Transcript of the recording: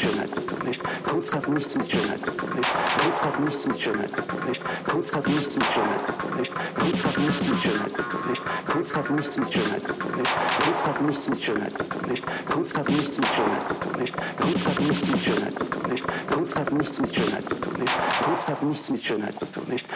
Schönheit zu tun, nicht? Kunst hat nichts mit Schönheit zu tun, nicht? Kunst hat nichts mit Schönheit zu tun, nicht? Kunst hat nichts mit Schönheit zu tun, nicht? Kunst hat nichts mit Schönheit zu tun, nicht? Kunst hat nichts mit Schönheit zu tun, nicht? Kunst hat nichts mit Schönheit zu tun, nicht? Kunst hat nichts mit Schönheit zu tun, nicht? Kunst hat nichts mit Schönheit zu tun, nicht? Kunst hat nichts mit Schönheit zu tun, nicht? Kunst hat nichts mit Schönheit zu tun, nicht?